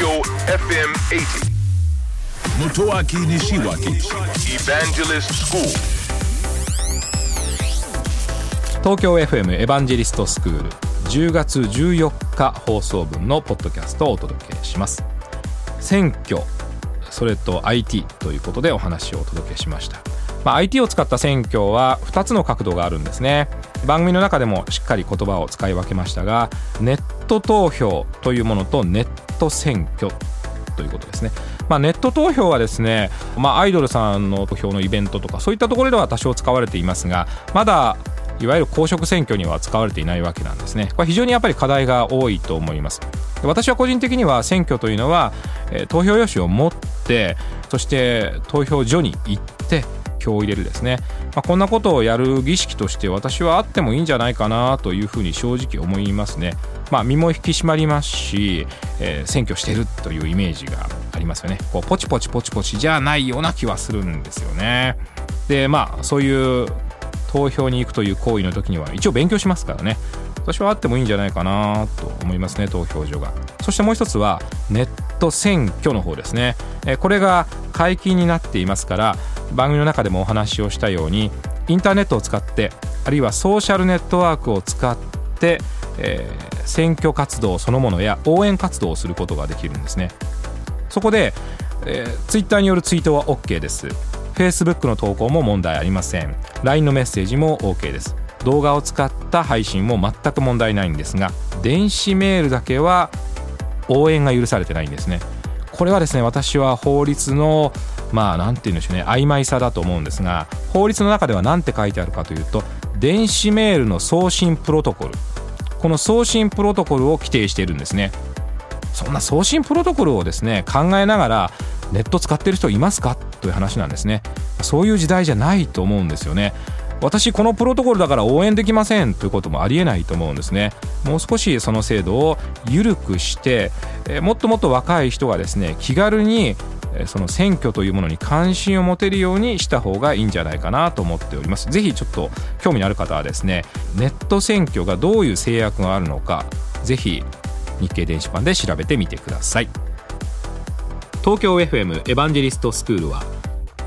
Tokyo FM 80. Motoaki Nishiwaki Evangelist School. 東京 FM エヴァンジェリストスクール10月14日放送分のポッドキャストをお届けします選挙それと IT ということでお話をお届けしました、まあ、IT を使った選挙は2つの角度があるんですね。番組の中でもしっかり言葉を使い分けましたがネット投票というものとネット選挙ということですね、まあ、ネット投票はですね、まあ、アイドルさんの投票のイベントとかそういったところでは多少使われていますがまだいわゆる公職選挙には使われていないわけなんですね。これ非常にやっぱり課題が多いと思います。私は個人的には選挙というのは、えー投票用紙を持ってそして投票所に行って票を入れるですね、まあ、こんなことをやる儀式として私はあってもいいんじゃないかなというふうに正直思いますねまあ身も引き締まりますし、えー選挙してるというイメージがありますよねこうポチポチポチポチじゃないような気はするんですよねでまあそういう投票に行くという行為の時には一応勉強しますからね私はあってもいいんじゃないかなと思いますね投票所がそしてもう一つはネット選挙の方ですねこれが解禁になっていますから番組の中でもお話をしたようにインターネットを使ってあるいはソーシャルネットワークを使って、えー選挙活動そのものや応援活動をすることができるんですね。そこで、えー、ツイッターによるツイートは OK です。Facebook の投稿も問題ありません。LINE のメッセージも OK です。動画を使った配信も全く問題ないんですが電子メールだけは応援が許されてないんですね。これはですね私は法律のまあなんて言うんでしょうね。曖昧さだと思うんですが法律の中では何て書いてあるかというと電子メールの送信プロトコル。この送信プロトコルを規定しているんですね。そんな送信プロトコルをですね考えながらネット使ってる人いますか？という話なんですね。そういう時代じゃないと思うんですよね。私このプロトコルだから応援できませんということもありえないと思うんですね。もう少しその制度を緩くしてえもっともっと若い人がですね気軽にその選挙というものに関心を持てるようにした方がいいんじゃないかなと思っております。ぜひちょっと興味のある方はですねネット選挙がどういう制約があるのかぜひ日経電子版で調べてみてください。東京 FM エヴァンジェリストスクールは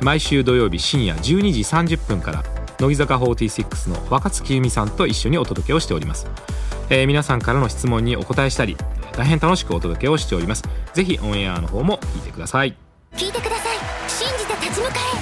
毎週土曜日深夜12時30分から乃木坂46の若月由美さんと一緒にお届けをしております、えー皆さんからの質問にお答えしたり大変楽しくお届けをしております。ぜひオンエアの方も聞いてください。聞いてください。信じて立ち向かえ。